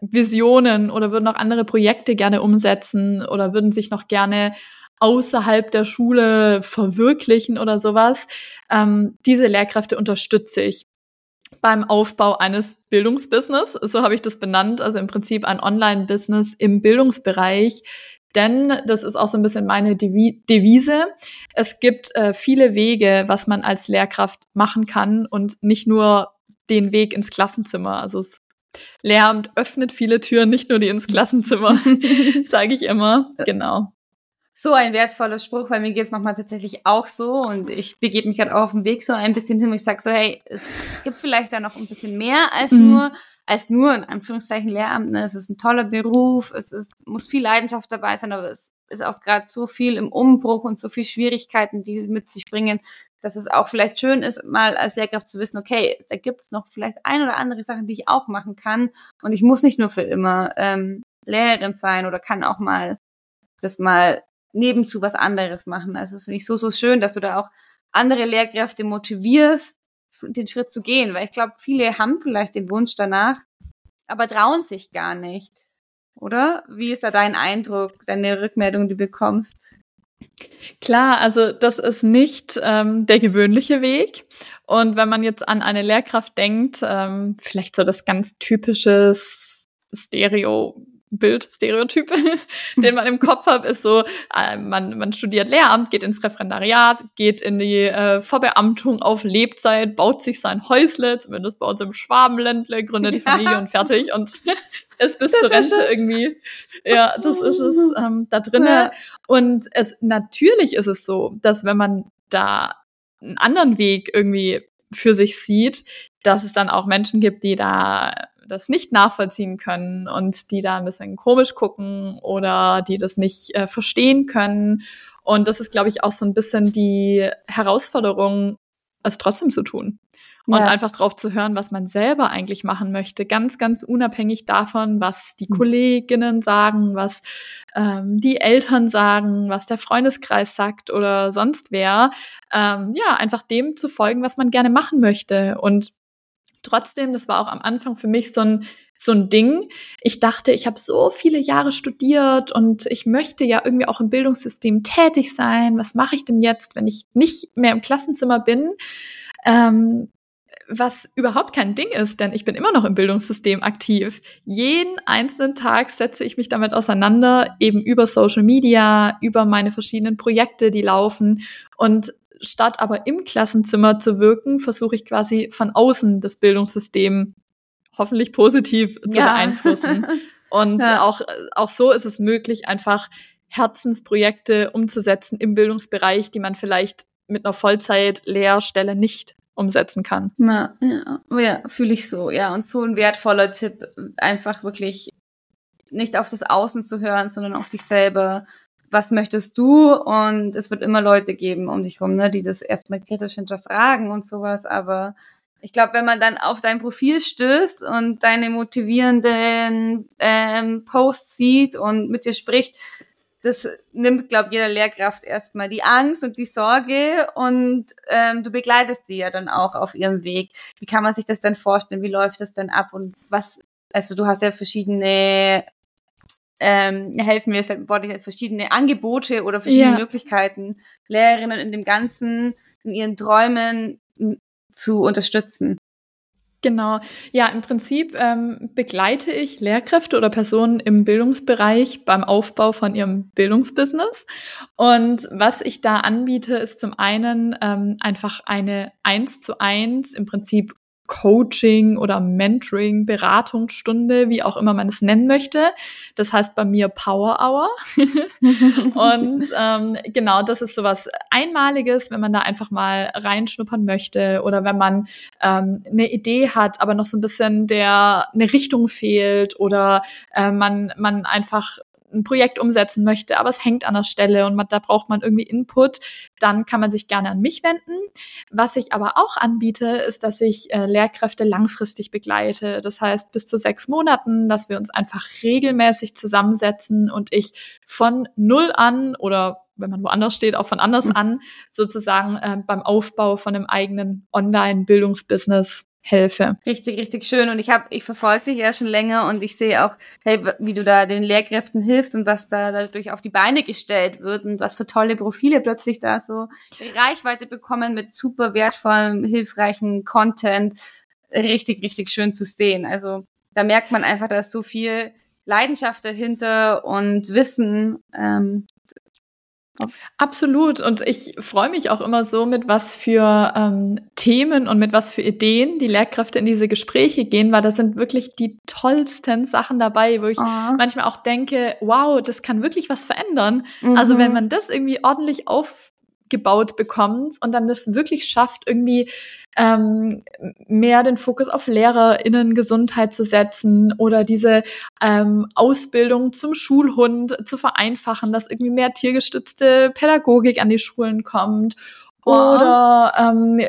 Visionen oder würden noch andere Projekte gerne umsetzen oder würden sich noch gerne außerhalb der Schule verwirklichen oder sowas. Ähm, diese Lehrkräfte unterstütze ich beim Aufbau eines Bildungsbusiness. So habe ich das benannt. Also im Prinzip ein Online-Business im Bildungsbereich. Denn das ist auch so ein bisschen meine Devise. Es gibt äh, viele Wege, was man als Lehrkraft machen kann und nicht nur den Weg ins Klassenzimmer. Also es Lehramt öffnet viele Türen, nicht nur die ins Klassenzimmer, sage ich immer. Genau so ein wertvoller Spruch, weil mir geht's manchmal tatsächlich auch so und ich begebe mich gerade auf dem Weg so ein bisschen hin, wo ich sage so, hey, es gibt vielleicht da noch ein bisschen mehr als mhm. nur, als nur in Anführungszeichen Lehramt. Ne? Es ist ein toller Beruf, es ist, muss viel Leidenschaft dabei sein, aber es ist auch gerade so viel im Umbruch und so viel Schwierigkeiten, die mit sich bringen, dass es auch vielleicht schön ist, mal als Lehrkraft zu wissen, okay, da gibt's noch vielleicht ein oder andere Sachen, die ich auch machen kann und ich muss nicht nur für immer ähm, Lehrerin sein oder kann auch mal das mal nebenzu was anderes machen. Also finde ich so, so schön, dass du da auch andere Lehrkräfte motivierst, den Schritt zu gehen, weil ich glaube, viele haben vielleicht den Wunsch danach, aber trauen sich gar nicht. Oder? Wie ist da dein Eindruck, deine Rückmeldung, die du bekommst? Klar, also das ist nicht ähm, der gewöhnliche Weg. Und wenn man jetzt an eine Lehrkraft denkt, ähm, vielleicht so das ganz typische Stereo Bild, Stereotyp, den man im Kopf hat, ist so, äh, man, man studiert Lehramt, geht ins Referendariat, geht in die äh, Verbeamtung auf Lebzeit, baut sich sein Häusle, zumindest bei uns im Schwabenländle, gründet die Familie ja. und fertig und ist bis das zur Rente irgendwie. Ja, das ist es ähm, da drinnen. Ja. Und es natürlich ist es so, dass wenn man da einen anderen Weg irgendwie für sich sieht, dass es dann auch Menschen gibt, die da das nicht nachvollziehen können und die da ein bisschen komisch gucken oder die das nicht äh, verstehen können. Und das ist, glaube ich, auch so ein bisschen die Herausforderung, es trotzdem zu tun. Und ja. einfach drauf zu hören, was man selber eigentlich machen möchte, ganz, ganz unabhängig davon, was die mhm. Kolleginnen sagen, was ähm, die Eltern sagen, was der Freundeskreis sagt oder sonst wer. Ähm, ja, einfach dem zu folgen, was man gerne machen möchte. Und Trotzdem, das war auch am Anfang für mich so ein so ein Ding. Ich dachte, ich habe so viele Jahre studiert und ich möchte ja irgendwie auch im Bildungssystem tätig sein. Was mache ich denn jetzt, wenn ich nicht mehr im Klassenzimmer bin? Ähm, was überhaupt kein Ding ist, denn ich bin immer noch im Bildungssystem aktiv. Jeden einzelnen Tag setze ich mich damit auseinander, eben über Social Media, über meine verschiedenen Projekte, die laufen. Und statt aber im Klassenzimmer zu wirken, versuche ich quasi von außen das Bildungssystem hoffentlich positiv zu ja. beeinflussen. Und ja. auch, auch so ist es möglich, einfach Herzensprojekte umzusetzen im Bildungsbereich, die man vielleicht mit einer Vollzeit-Lehrstelle nicht umsetzen kann. Ja, ja, oh ja fühle ich so. Ja, und so ein wertvoller Tipp, einfach wirklich nicht auf das Außen zu hören, sondern auch dich selber was möchtest du? Und es wird immer Leute geben um dich rum, ne, die das erstmal kritisch hinterfragen und sowas. Aber ich glaube, wenn man dann auf dein Profil stößt und deine motivierenden ähm, Posts sieht und mit dir spricht, das nimmt, glaube jeder Lehrkraft erstmal die Angst und die Sorge und ähm, du begleitest sie ja dann auch auf ihrem Weg. Wie kann man sich das denn vorstellen? Wie läuft das denn ab und was? Also du hast ja verschiedene ähm, helfen mir verschiedene Angebote oder verschiedene ja. Möglichkeiten, Lehrerinnen in dem Ganzen, in ihren Träumen zu unterstützen. Genau. Ja, im Prinzip ähm, begleite ich Lehrkräfte oder Personen im Bildungsbereich beim Aufbau von ihrem Bildungsbusiness. Und was ich da anbiete, ist zum einen ähm, einfach eine eins zu eins, im Prinzip Coaching oder Mentoring, Beratungsstunde, wie auch immer man es nennen möchte. Das heißt bei mir Power Hour. und ähm, genau, das ist sowas Einmaliges, wenn man da einfach mal reinschnuppern möchte oder wenn man ähm, eine Idee hat, aber noch so ein bisschen der eine Richtung fehlt oder äh, man man einfach ein Projekt umsetzen möchte, aber es hängt an der Stelle und man, da braucht man irgendwie Input, dann kann man sich gerne an mich wenden. Was ich aber auch anbiete, ist, dass ich äh, Lehrkräfte langfristig begleite. Das heißt, bis zu sechs Monaten, dass wir uns einfach regelmäßig zusammensetzen und ich von null an oder wenn man woanders steht, auch von anders an, sozusagen äh, beim Aufbau von einem eigenen Online-Bildungsbusiness helfe. Richtig, richtig schön. Und ich habe, ich verfolge dich ja schon länger und ich sehe auch, hey, wie du da den Lehrkräften hilfst und was da dadurch auf die Beine gestellt wird und was für tolle Profile plötzlich da so Reichweite bekommen mit super wertvollem, hilfreichen Content. Richtig, richtig schön zu sehen. Also da merkt man einfach, da ist so viel Leidenschaft dahinter und Wissen, ähm, Absolut. Und ich freue mich auch immer so, mit was für ähm, Themen und mit was für Ideen die Lehrkräfte in diese Gespräche gehen, weil da sind wirklich die tollsten Sachen dabei, wo ich oh. manchmal auch denke, wow, das kann wirklich was verändern. Mhm. Also wenn mhm. man das irgendwie ordentlich auf gebaut bekommt und dann das wirklich schafft, irgendwie ähm, mehr den Fokus auf LehrerInnen-Gesundheit zu setzen oder diese ähm, Ausbildung zum Schulhund zu vereinfachen, dass irgendwie mehr tiergestützte Pädagogik an die Schulen kommt oder ähm,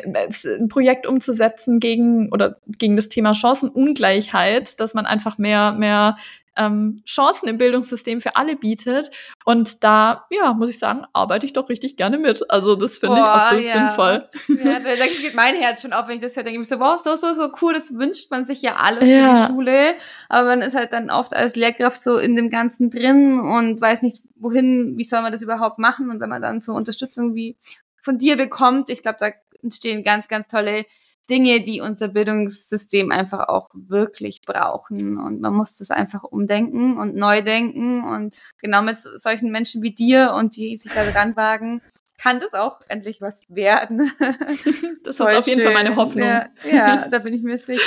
ein Projekt umzusetzen gegen oder gegen das Thema Chancenungleichheit, dass man einfach mehr mehr ähm, Chancen im Bildungssystem für alle bietet. Und da, ja, muss ich sagen, arbeite ich doch richtig gerne mit. Also das finde ich absolut ja. sinnvoll. Ja, da, da geht mein Herz schon auf, wenn ich das höre, denke ich so, wow, so, so, so cool, das wünscht man sich ja alles ja. für die Schule. Aber man ist halt dann oft als Lehrkraft so in dem Ganzen drin und weiß nicht, wohin, wie soll man das überhaupt machen. Und wenn man dann so Unterstützung wie von dir bekommt, ich glaube, da entstehen ganz, ganz tolle Dinge, die unser Bildungssystem einfach auch wirklich brauchen. Und man muss das einfach umdenken und neu denken. Und genau mit solchen Menschen wie dir und die sich da dran wagen, kann das auch endlich was werden. das ist auf jeden Fall meine Hoffnung. Ja, ja, da bin ich mir sicher.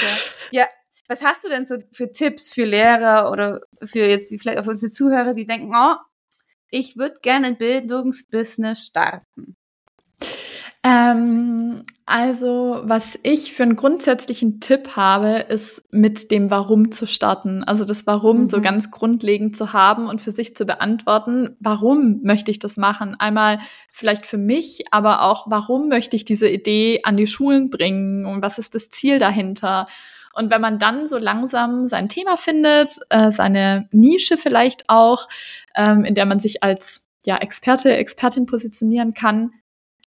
Ja, was hast du denn so für Tipps für Lehrer oder für jetzt vielleicht auch unsere Zuhörer, die denken, oh, ich würde gerne ein Bildungsbusiness starten? Ähm, also, was ich für einen grundsätzlichen Tipp habe, ist mit dem Warum zu starten. Also das Warum mhm. so ganz grundlegend zu haben und für sich zu beantworten. Warum möchte ich das machen? Einmal vielleicht für mich, aber auch, warum möchte ich diese Idee an die Schulen bringen? Und was ist das Ziel dahinter? Und wenn man dann so langsam sein Thema findet, äh, seine Nische vielleicht auch, ähm, in der man sich als ja, Experte, Expertin positionieren kann,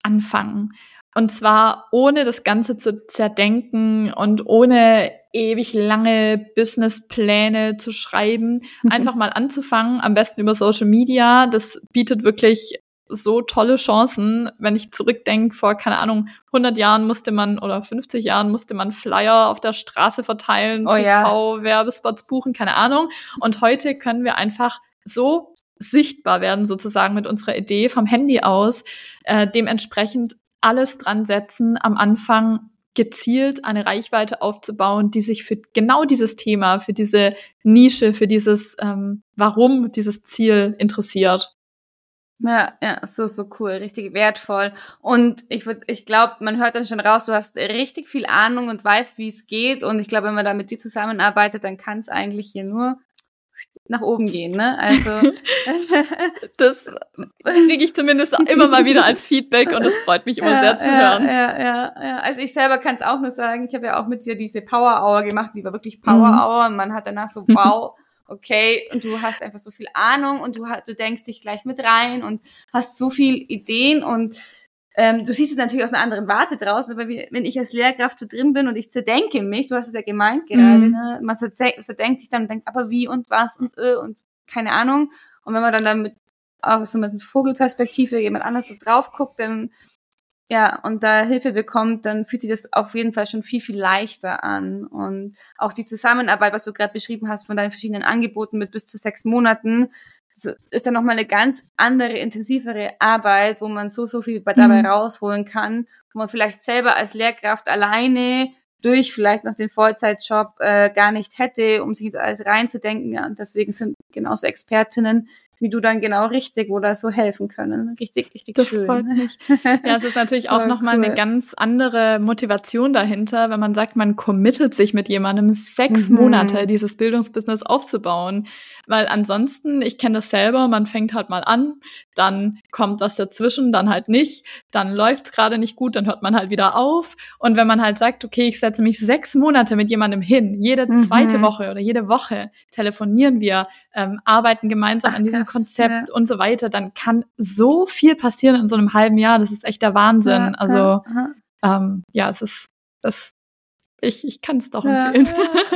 anfangen. Und zwar ohne das Ganze zu zerdenken und ohne ewig lange Businesspläne zu schreiben. Einfach mal anzufangen, am besten über Social Media. Das bietet wirklich so tolle Chancen. Wenn ich zurückdenke, vor, keine Ahnung, 100 Jahren musste man oder 50 Jahren musste man Flyer auf der Straße verteilen, oh, TV-Werbespots ja. buchen, keine Ahnung. Und heute können wir einfach so sichtbar werden sozusagen mit unserer Idee vom Handy aus, äh, dementsprechend alles dran setzen, am Anfang gezielt eine Reichweite aufzubauen, die sich für genau dieses Thema, für diese Nische, für dieses ähm, Warum, dieses Ziel interessiert. Ja, ja, so, so cool, richtig wertvoll. Und ich würde, ich glaube, man hört dann schon raus, du hast richtig viel Ahnung und weißt, wie es geht. Und ich glaube, wenn man da mit dir zusammenarbeitet, dann kann es eigentlich hier nur nach oben gehen, ne? Also das kriege ich zumindest immer mal wieder als Feedback und das freut mich immer ja, sehr zu ja, hören. Ja, ja, ja. Also ich selber kann es auch nur sagen, ich habe ja auch mit dir diese Power Hour gemacht, die war wirklich Power mhm. Hour und man hat danach so wow, okay, und du hast einfach so viel Ahnung und du du denkst dich gleich mit rein und hast so viel Ideen und ähm, du siehst es natürlich aus einer anderen Warte draußen, aber wie, wenn ich als Lehrkraft so drin bin und ich zerdenke mich, du hast es ja gemeint gerade, mhm. ne? man zerdenkt sich dann und denkt, aber wie und was und äh, und keine Ahnung. Und wenn man dann damit auch so mit Vogelperspektive jemand anders so drauf guckt, dann ja, und da Hilfe bekommt, dann fühlt sich das auf jeden Fall schon viel, viel leichter an. Und auch die Zusammenarbeit, was du gerade beschrieben hast von deinen verschiedenen Angeboten mit bis zu sechs Monaten, ist dann nochmal eine ganz andere, intensivere Arbeit, wo man so, so viel dabei mhm. rausholen kann, wo man vielleicht selber als Lehrkraft alleine durch vielleicht noch den Vollzeitjob äh, gar nicht hätte, um sich alles reinzudenken. Und deswegen sind genauso Expertinnen wie du dann genau richtig oder so helfen können. Richtig, richtig das schön. Freut mich. Ja, es ist natürlich auch nochmal cool. eine ganz andere Motivation dahinter, wenn man sagt, man committet sich mit jemandem sechs mhm. Monate dieses Bildungsbusiness aufzubauen. Weil ansonsten, ich kenne das selber, man fängt halt mal an, dann kommt was dazwischen, dann halt nicht, dann läuft's gerade nicht gut, dann hört man halt wieder auf. Und wenn man halt sagt, okay, ich setze mich sechs Monate mit jemandem hin, jede mhm. zweite Woche oder jede Woche telefonieren wir, ähm, arbeiten gemeinsam Ach, an diesem Konzept ja. und so weiter, dann kann so viel passieren in so einem halben Jahr. Das ist echt der Wahnsinn. Ja, also ja, ähm, ja, es ist das. Ich, ich kann es doch empfehlen.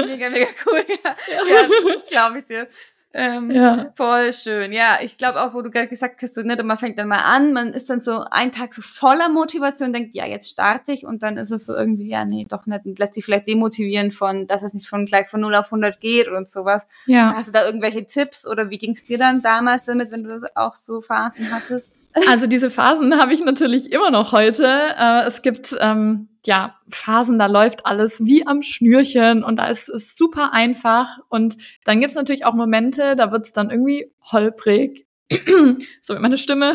mega, mega cool. Ja, das glaube ich dir. Ähm, ja. Voll schön. Ja, ich glaube auch, wo du gerade gesagt hast, so, ne, man fängt dann mal an, man ist dann so einen Tag so voller Motivation, denkt, ja, jetzt starte ich und dann ist es so irgendwie, ja, nee, doch nicht und lässt sich vielleicht demotivieren von, dass es nicht von gleich von 0 auf 100 geht und sowas. Ja. Hast du da irgendwelche Tipps oder wie ging es dir dann damals damit, wenn du auch so Phasen hattest? Also diese Phasen habe ich natürlich immer noch heute. Äh, es gibt ähm, ja Phasen, da läuft alles wie am Schnürchen und da ist es super einfach. Und dann gibt es natürlich auch Momente, da wird es dann irgendwie holprig. so mit meiner Stimme.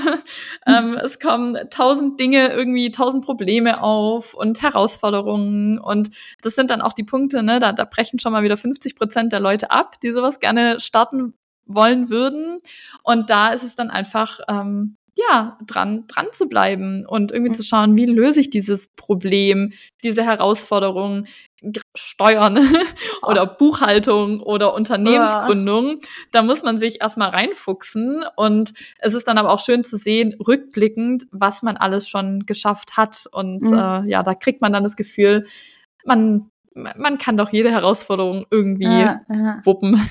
ähm, es kommen tausend Dinge, irgendwie tausend Probleme auf und Herausforderungen. Und das sind dann auch die Punkte, ne, da, da brechen schon mal wieder 50 Prozent der Leute ab, die sowas gerne starten wollen würden. Und da ist es dann einfach ähm, ja, dran, dran zu bleiben und irgendwie zu schauen, wie löse ich dieses Problem, diese Herausforderung, Steuern oder oh. Buchhaltung oder Unternehmensgründung. Da muss man sich erstmal reinfuchsen und es ist dann aber auch schön zu sehen, rückblickend, was man alles schon geschafft hat. Und mhm. äh, ja, da kriegt man dann das Gefühl, man, man kann doch jede Herausforderung irgendwie ja, wuppen.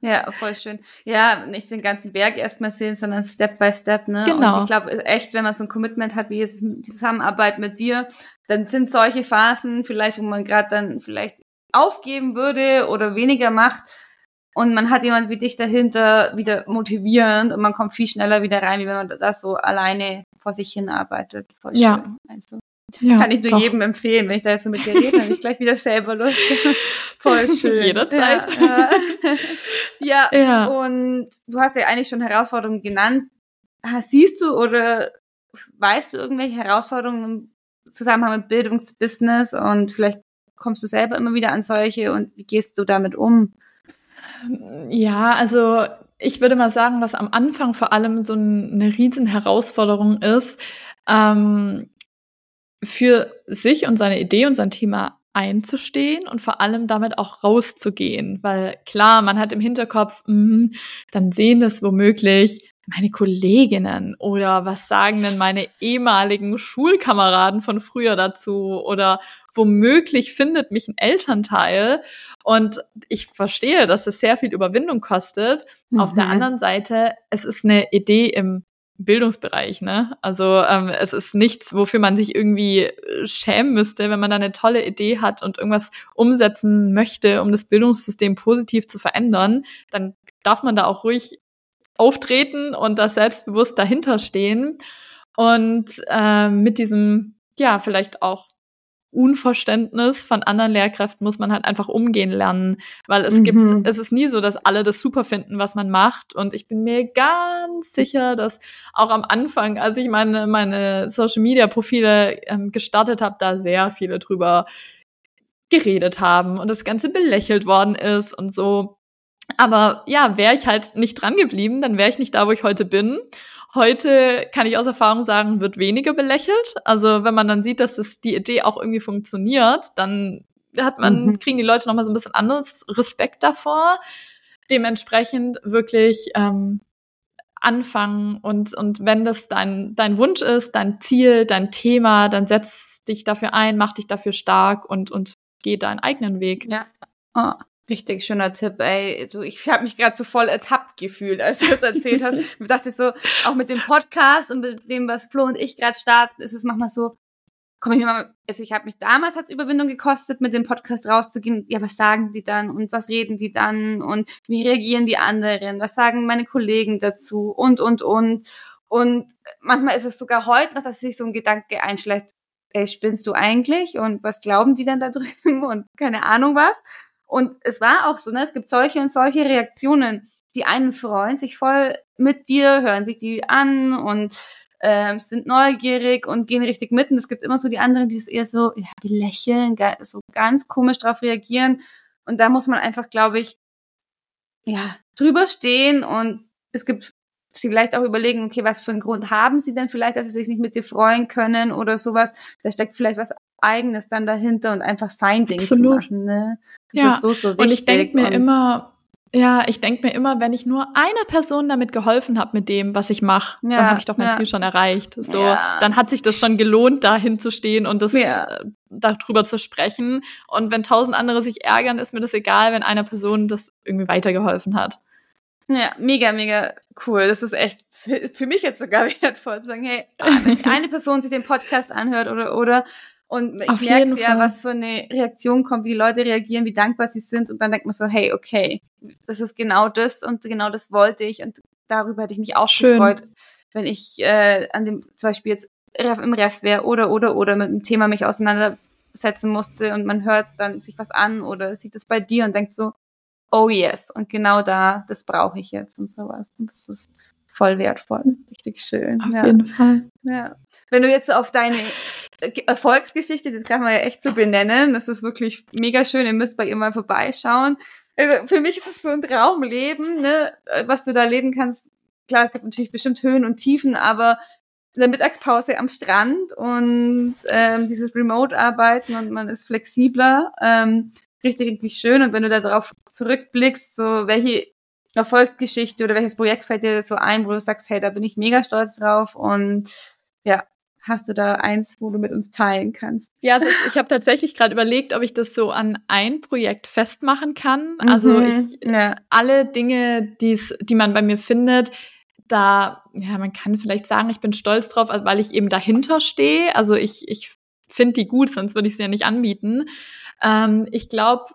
Ja, voll schön. Ja, nicht den ganzen Berg erstmal sehen, sondern Step by Step, ne? Genau. Und ich glaube echt, wenn man so ein Commitment hat, wie jetzt die Zusammenarbeit mit dir, dann sind solche Phasen vielleicht, wo man gerade dann vielleicht aufgeben würde oder weniger macht und man hat jemand wie dich dahinter wieder motivierend und man kommt viel schneller wieder rein, wie wenn man das so alleine vor sich hin arbeitet. Voll schön. Ja. Also. Ja, Kann ich nur doch. jedem empfehlen, wenn ich da jetzt so mit dir rede, habe ich gleich wieder selber Lust. Voll schön. Jederzeit. Ja, ja. ja, und du hast ja eigentlich schon Herausforderungen genannt. Siehst du oder weißt du irgendwelche Herausforderungen im Zusammenhang mit Bildungsbusiness und vielleicht kommst du selber immer wieder an solche und wie gehst du damit um? Ja, also ich würde mal sagen, was am Anfang vor allem so eine riesen Herausforderung ist, ähm, für sich und seine Idee und sein Thema einzustehen und vor allem damit auch rauszugehen. Weil klar, man hat im Hinterkopf, mh, dann sehen das womöglich meine Kolleginnen oder was sagen denn meine ehemaligen Schulkameraden von früher dazu oder womöglich findet mich ein Elternteil und ich verstehe, dass das sehr viel Überwindung kostet. Mhm. Auf der mhm. anderen Seite, es ist eine Idee im Bildungsbereich, ne? Also ähm, es ist nichts, wofür man sich irgendwie äh, schämen müsste, wenn man da eine tolle Idee hat und irgendwas umsetzen möchte, um das Bildungssystem positiv zu verändern, dann darf man da auch ruhig auftreten und da selbstbewusst dahinter stehen und äh, mit diesem ja vielleicht auch Unverständnis von anderen Lehrkräften muss man halt einfach umgehen lernen, weil es mhm. gibt, es ist nie so, dass alle das super finden, was man macht. Und ich bin mir ganz sicher, dass auch am Anfang, als ich meine, meine Social Media Profile ähm, gestartet habe, da sehr viele drüber geredet haben und das Ganze belächelt worden ist und so. Aber ja, wäre ich halt nicht dran geblieben, dann wäre ich nicht da, wo ich heute bin. Heute kann ich aus Erfahrung sagen, wird weniger belächelt. Also wenn man dann sieht, dass das die Idee auch irgendwie funktioniert, dann hat man, mhm. kriegen die Leute nochmal so ein bisschen anderes Respekt davor. Dementsprechend wirklich ähm, anfangen und, und wenn das dein, dein Wunsch ist, dein Ziel, dein Thema, dann setz dich dafür ein, mach dich dafür stark und, und geh deinen eigenen Weg. Ja. Oh, Richtig schöner Tipp, ey. Du, ich habe mich gerade so voll ertappt gefühlt, als du das erzählt hast. Ich dachte so, auch mit dem Podcast und mit dem, was Flo und ich gerade starten, ist es manchmal so, komme ich mir mal, also ich habe mich damals als Überwindung gekostet, mit dem Podcast rauszugehen. Ja, was sagen die dann und was reden die dann und wie reagieren die anderen? Was sagen meine Kollegen dazu und und und und manchmal ist es sogar heute noch, dass sich so ein Gedanke einschlägt. Ey, spinnst du eigentlich? Und was glauben die denn da drüben? Und keine Ahnung was. Und es war auch so, ne? Es gibt solche und solche Reaktionen. Die einen freuen sich voll mit dir, hören sich die an und ähm, sind neugierig und gehen richtig mitten. Es gibt immer so die anderen, die es eher so, ja, die lächeln, so ganz komisch drauf reagieren. Und da muss man einfach, glaube ich, ja, drüber stehen und es gibt sie vielleicht auch überlegen, okay, was für einen Grund haben sie denn vielleicht, dass sie sich nicht mit dir freuen können oder sowas. Da steckt vielleicht was Eigenes dann dahinter und einfach sein Ding Absolut. zu machen. Ne? Das ja. ist so, so wichtig. Und ich denke mir immer, ja, ich denke mir immer, wenn ich nur einer Person damit geholfen habe mit dem, was ich mache, ja, dann habe ich doch mein ja, Ziel schon erreicht. So, ja. dann hat sich das schon gelohnt, da hinzustehen und das. Äh, darüber zu sprechen. Und wenn tausend andere sich ärgern, ist mir das egal, wenn einer Person das irgendwie weitergeholfen hat. Ja, mega, mega cool. Das ist echt für mich jetzt sogar wertvoll zu sagen, hey, eine Person sich den Podcast anhört oder oder und ich merke ja, was für eine Reaktion kommt, wie die Leute reagieren, wie dankbar sie sind. Und dann denkt man so, hey, okay, das ist genau das und genau das wollte ich. Und darüber hätte ich mich auch Schön. gefreut, wenn ich äh, an dem zum Beispiel jetzt im Ref wäre oder oder oder mit dem Thema mich auseinandersetzen musste und man hört dann sich was an oder sieht es bei dir und denkt so, oh yes, und genau da, das brauche ich jetzt und sowas. Und das ist voll wertvoll. Richtig schön. Auf ja. jeden Fall. Ja. Wenn du jetzt auf deine Erfolgsgeschichte, das kann man ja echt so benennen, das ist wirklich mega schön, ihr müsst bei ihr mal vorbeischauen. Also für mich ist es so ein Traumleben, ne, was du da leben kannst. Klar, es gibt natürlich bestimmt Höhen und Tiefen, aber in der Mittagspause am Strand und ähm, dieses Remote-Arbeiten und man ist flexibler, ähm, richtig, richtig schön. Und wenn du da drauf zurückblickst, so welche Erfolgsgeschichte oder welches Projekt fällt dir so ein, wo du sagst, hey, da bin ich mega stolz drauf und ja, hast du da eins, wo du mit uns teilen kannst? Ja, also ich habe tatsächlich gerade überlegt, ob ich das so an ein Projekt festmachen kann. Also mhm, ich ja. alle Dinge, die's, die man bei mir findet, da, ja, man kann vielleicht sagen, ich bin stolz drauf, weil ich eben dahinter stehe. Also ich, ich finde die gut, sonst würde ich sie ja nicht anbieten. Ähm, ich glaube,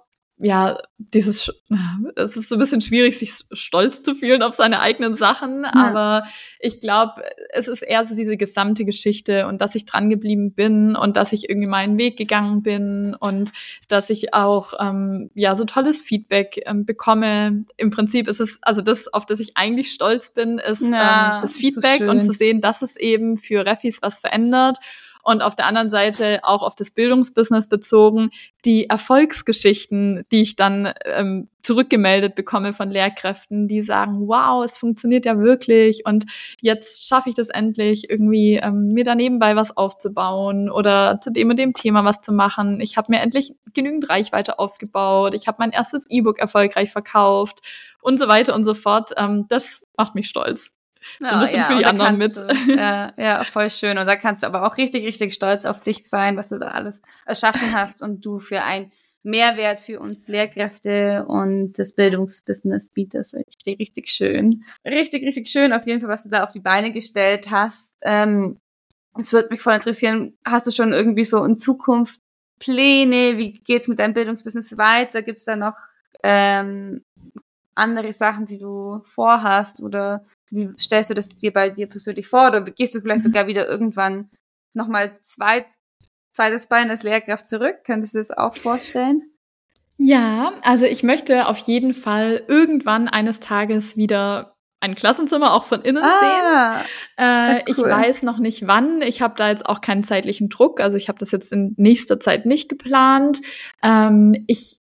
ja, dieses, es ist so ein bisschen schwierig, sich stolz zu fühlen auf seine eigenen Sachen, ja. aber ich glaube, es ist eher so diese gesamte Geschichte und dass ich dran geblieben bin und dass ich irgendwie meinen Weg gegangen bin und dass ich auch, ähm, ja, so tolles Feedback ähm, bekomme. Im Prinzip ist es, also das, auf das ich eigentlich stolz bin, ist ja, ähm, das Feedback so und zu sehen, dass es eben für Refis was verändert und auf der anderen Seite auch auf das Bildungsbusiness bezogen, die Erfolgsgeschichten, die ich dann ähm, zurückgemeldet bekomme von Lehrkräften, die sagen, wow, es funktioniert ja wirklich und jetzt schaffe ich das endlich, irgendwie ähm, mir da nebenbei was aufzubauen oder zu dem und dem Thema was zu machen. Ich habe mir endlich genügend Reichweite aufgebaut, ich habe mein erstes E-Book erfolgreich verkauft und so weiter und so fort. Ähm, das macht mich stolz so ein bisschen ja, für die anderen mit. Du, ja, ja, voll schön. Und da kannst du aber auch richtig, richtig stolz auf dich sein, was du da alles erschaffen hast und du für ein Mehrwert für uns Lehrkräfte und das Bildungsbusiness bietest. Richtig, richtig schön. Richtig, richtig schön auf jeden Fall, was du da auf die Beine gestellt hast. Ähm, es würde mich voll interessieren, hast du schon irgendwie so in Zukunft Pläne? Wie geht's mit deinem Bildungsbusiness weiter? Gibt's da noch ähm, andere Sachen, die du vorhast oder wie stellst du das dir bei dir persönlich vor? Oder gehst du vielleicht mhm. sogar wieder irgendwann nochmal zweit, zweites Bein als Lehrkraft zurück? Könntest du das auch vorstellen? Ja, also ich möchte auf jeden Fall irgendwann eines Tages wieder ein Klassenzimmer auch von innen ah, sehen. Äh, cool. Ich weiß noch nicht wann. Ich habe da jetzt auch keinen zeitlichen Druck. Also ich habe das jetzt in nächster Zeit nicht geplant. Ähm, ich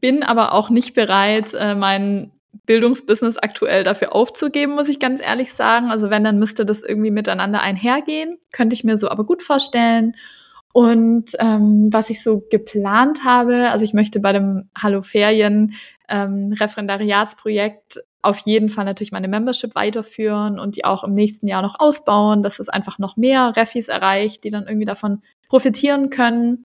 bin aber auch nicht bereit, äh, meinen Bildungsbusiness aktuell dafür aufzugeben, muss ich ganz ehrlich sagen. Also wenn, dann müsste das irgendwie miteinander einhergehen. Könnte ich mir so aber gut vorstellen. Und ähm, was ich so geplant habe, also ich möchte bei dem Hallo Ferien ähm, Referendariatsprojekt auf jeden Fall natürlich meine Membership weiterführen und die auch im nächsten Jahr noch ausbauen, dass es einfach noch mehr Refis erreicht, die dann irgendwie davon profitieren können.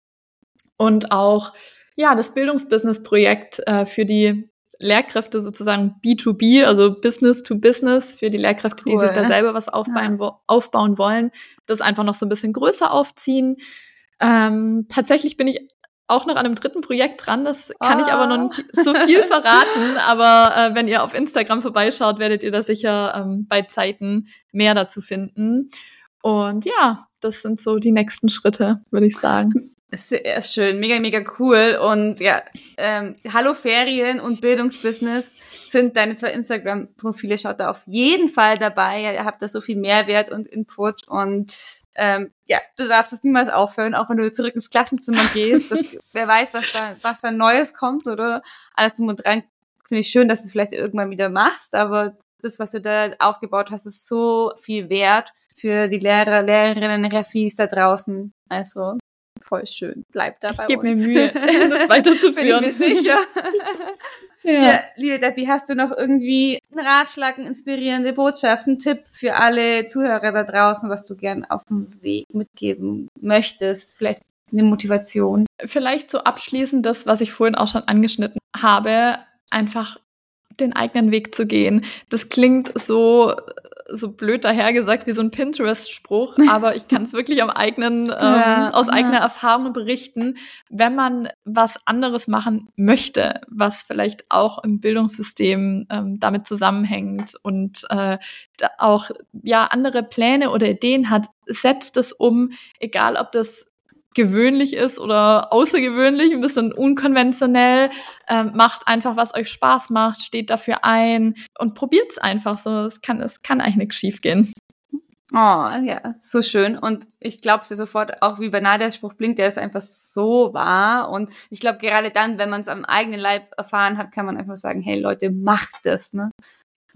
Und auch ja, das Bildungsbusiness-Projekt äh, für die Lehrkräfte sozusagen B2B, also Business to Business für die Lehrkräfte, cool. die sich da selber was aufbauen, ja. aufbauen wollen, das einfach noch so ein bisschen größer aufziehen. Ähm, tatsächlich bin ich auch noch an einem dritten Projekt dran. Das kann oh. ich aber noch nicht so viel verraten. aber äh, wenn ihr auf Instagram vorbeischaut, werdet ihr da sicher ähm, bei Zeiten mehr dazu finden. Und ja, das sind so die nächsten Schritte, würde ich sagen. Sehr schön, mega, mega cool. Und ja, ähm, Hallo Ferien und Bildungsbusiness sind deine zwei Instagram-Profile. Schaut da auf jeden Fall dabei. Ihr habt da so viel Mehrwert und Input und ähm, ja, du darfst es niemals aufhören, auch wenn du zurück ins Klassenzimmer gehst. Das, wer weiß, was da, was da Neues kommt oder alles zum und dran. Finde ich schön, dass du es vielleicht irgendwann wieder machst, aber das, was du da aufgebaut hast, ist so viel wert für die Lehrer, Lehrerinnen, Refis da draußen. Also voll schön. Bleib da bei ich uns. mir Mühe, das weiterzuführen. Bin ich mir sicher. ja. ja, liebe Debbie, hast du noch irgendwie einen Ratschlag, eine inspirierende Botschaft, einen Tipp für alle Zuhörer da draußen, was du gern auf dem Weg mitgeben möchtest? Vielleicht eine Motivation? Vielleicht so abschließend das, was ich vorhin auch schon angeschnitten habe, einfach den eigenen Weg zu gehen. Das klingt so so blöd dahergesagt wie so ein Pinterest-Spruch, aber ich kann es wirklich am eigenen, ähm, ja, aus eigener ja. Erfahrung berichten. Wenn man was anderes machen möchte, was vielleicht auch im Bildungssystem ähm, damit zusammenhängt und äh, auch ja andere Pläne oder Ideen hat, setzt es um, egal ob das gewöhnlich ist oder außergewöhnlich, ein bisschen unkonventionell. Ähm, macht einfach, was euch Spaß macht, steht dafür ein und probiert es einfach so. Es kann, es kann eigentlich nichts schief gehen. Oh, ja, so schön. Und ich glaube dir sofort, auch wie banal der Spruch blinkt, der ist einfach so wahr. Und ich glaube, gerade dann, wenn man es am eigenen Leib erfahren hat, kann man einfach sagen, hey Leute, macht das, ne?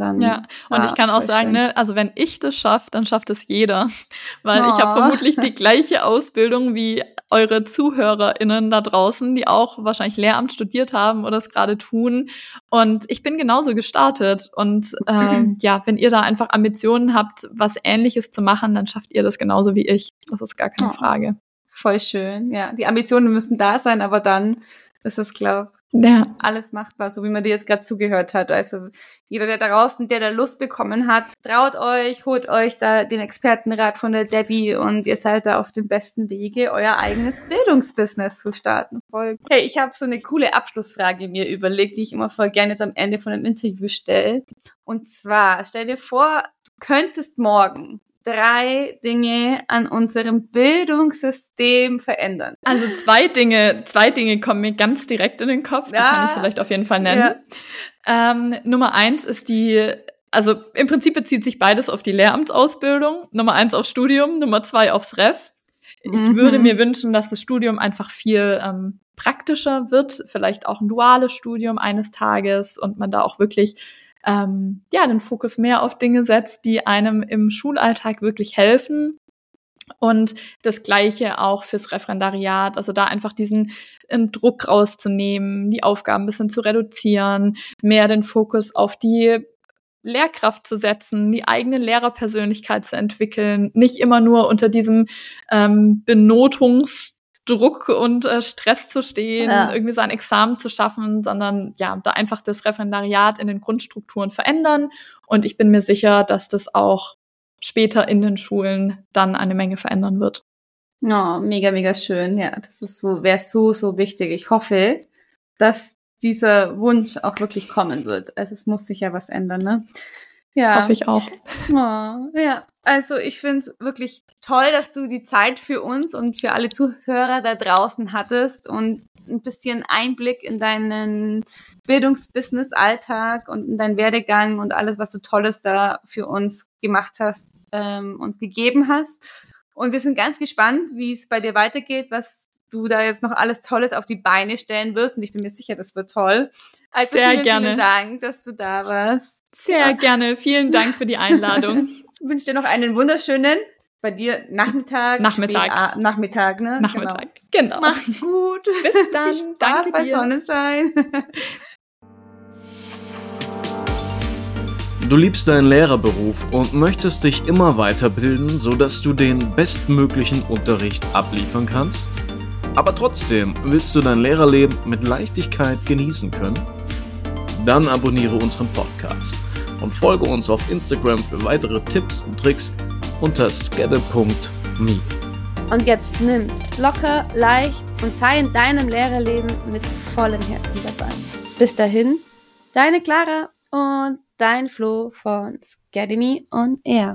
Dann, ja, und ja, ich kann auch sagen, ne, also wenn ich das schaffe, dann schafft es jeder. Weil oh. ich habe vermutlich die gleiche Ausbildung wie eure ZuhörerInnen da draußen, die auch wahrscheinlich Lehramt studiert haben oder es gerade tun. Und ich bin genauso gestartet. Und ähm, ja, wenn ihr da einfach Ambitionen habt, was ähnliches zu machen, dann schafft ihr das genauso wie ich. Das ist gar keine oh. Frage. Voll schön. Ja, die Ambitionen müssen da sein, aber dann ist es, glaube ja. alles machbar, so wie man dir jetzt gerade zugehört hat. Also jeder, der da draußen, der da Lust bekommen hat, traut euch, holt euch da den Expertenrat von der Debbie und ihr seid da auf dem besten Wege, euer eigenes Bildungsbusiness zu starten. Voll. Hey, ich habe so eine coole Abschlussfrage mir überlegt, die ich immer voll gerne jetzt am Ende von einem Interview stelle. Und zwar, stell dir vor, du könntest morgen drei Dinge an unserem Bildungssystem verändern? Also zwei Dinge, zwei Dinge kommen mir ganz direkt in den Kopf, die ja. kann ich vielleicht auf jeden Fall nennen. Ja. Ähm, Nummer eins ist die, also im Prinzip bezieht sich beides auf die Lehramtsausbildung. Nummer eins aufs Studium, Nummer zwei aufs Ref. Ich mhm. würde mir wünschen, dass das Studium einfach viel ähm, praktischer wird, vielleicht auch ein duales Studium eines Tages und man da auch wirklich ähm, ja, den Fokus mehr auf Dinge setzt, die einem im Schulalltag wirklich helfen. Und das Gleiche auch fürs Referendariat, also da einfach diesen ähm, Druck rauszunehmen, die Aufgaben ein bisschen zu reduzieren, mehr den Fokus auf die Lehrkraft zu setzen, die eigene Lehrerpersönlichkeit zu entwickeln, nicht immer nur unter diesem ähm, Benotungs Druck und äh, Stress zu stehen, ja. irgendwie sein Examen zu schaffen, sondern ja, da einfach das Referendariat in den Grundstrukturen verändern. Und ich bin mir sicher, dass das auch später in den Schulen dann eine Menge verändern wird. Oh, mega, mega schön. Ja, das ist so, wäre so, so wichtig. Ich hoffe, dass dieser Wunsch auch wirklich kommen wird. Also es muss sich ja was ändern, ne? Ja. Hoffe ich auch. Oh, ja, also ich finde es wirklich toll, dass du die Zeit für uns und für alle Zuhörer da draußen hattest und ein bisschen Einblick in deinen Bildungsbusiness-Alltag und in deinen Werdegang und alles, was du Tolles da für uns gemacht hast, ähm, uns gegeben hast. Und wir sind ganz gespannt, wie es bei dir weitergeht, was du da jetzt noch alles Tolles auf die Beine stellen wirst. Und ich bin mir sicher, das wird toll. Also Sehr vielen, gerne. vielen Dank, dass du da warst. Sehr ja. gerne. Vielen Dank für die Einladung. ich wünsche dir noch einen wunderschönen, bei dir Nachmittag. Nachmittag. Spät, Nachmittag, ne? Nachmittag, genau. genau. Mach's gut. Bis dann. Viel Spaß Danke bei dir. Sonnenschein. Du liebst deinen Lehrerberuf und möchtest dich immer weiterbilden, sodass du den bestmöglichen Unterricht abliefern kannst? Aber trotzdem willst du dein Lehrerleben mit Leichtigkeit genießen können? Dann abonniere unseren Podcast und folge uns auf Instagram für weitere Tipps und Tricks unter skadde.me. Und jetzt nimm's locker, leicht und sei in deinem Lehrerleben mit vollem Herzen dabei. Bis dahin, deine Clara und dein Flo von Scademy on Air.